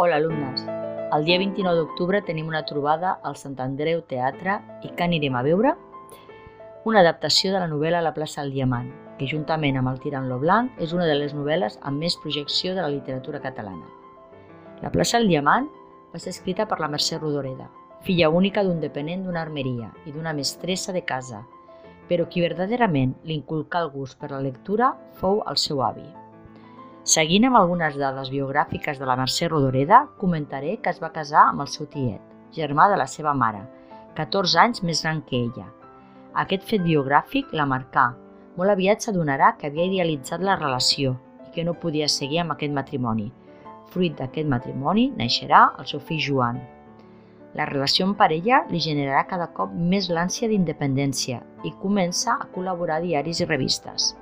Hola, alumnes. El dia 29 d'octubre tenim una trobada al Sant Andreu Teatre i que anirem a veure? Una adaptació de la novel·la La plaça del Diamant, que juntament amb El tirant lo blanc és una de les novel·les amb més projecció de la literatura catalana. La plaça del Diamant va ser escrita per la Mercè Rodoreda, filla única d'un dependent d'una armeria i d'una mestressa de casa, però qui verdaderament li inculcà el gust per la lectura fou el seu avi. Seguint amb algunes dades biogràfiques de la Mercè Rodoreda, comentaré que es va casar amb el seu tiet, germà de la seva mare, 14 anys més gran que ella. Aquest fet biogràfic la marcà. Molt aviat s'adonarà que havia idealitzat la relació i que no podia seguir amb aquest matrimoni. Fruit d'aquest matrimoni naixerà el seu fill Joan. La relació amb parella li generarà cada cop més l'ànsia d'independència i comença a col·laborar a diaris i revistes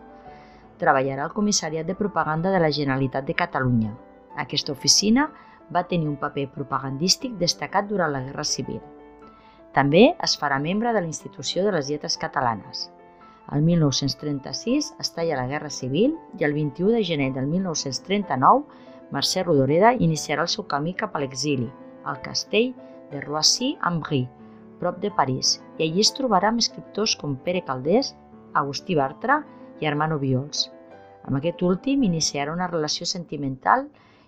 treballarà al Comissariat de Propaganda de la Generalitat de Catalunya. Aquesta oficina va tenir un paper propagandístic destacat durant la Guerra Civil. També es farà membre de la Institució de les Lletres Catalanes. El 1936 es talla la Guerra Civil i el 21 de gener del 1939 Mercè Rodoreda iniciarà el seu camí cap a l'exili, al castell de Roissy-en-Brie, prop de París, i allí es trobarà amb escriptors com Pere Caldés, Agustí Bartra i Armand Obiols. Amb aquest últim iniciarà una relació sentimental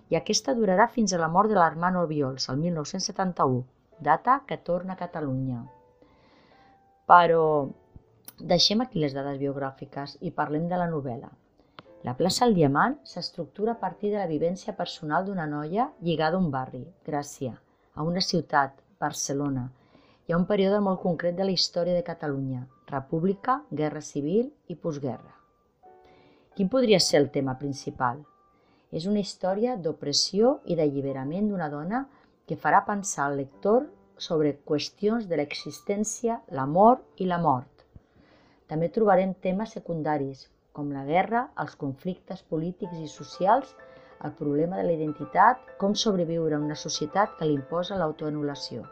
i aquesta durarà fins a la mort de l'Armand Obiols, el 1971, data que torna a Catalunya. Però deixem aquí les dades biogràfiques i parlem de la novel·la. La plaça del Diamant s'estructura a partir de la vivència personal d'una noia lligada a un barri, Gràcia, a una ciutat, Barcelona, i a un període molt concret de la història de Catalunya, república, guerra civil i postguerra. Quin podria ser el tema principal? És una història d'opressió i d'alliberament d'una dona que farà pensar al lector sobre qüestions de l'existència, l'amor i la mort. També trobarem temes secundaris, com la guerra, els conflictes polítics i socials, el problema de la identitat, com sobreviure en una societat que li imposa l'autoanul·lació.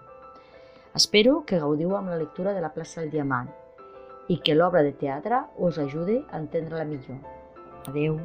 Espero que gaudiu amb la lectura de la plaça del Diamant i que l'obra de teatre us ajude a entendre-la millor. Deu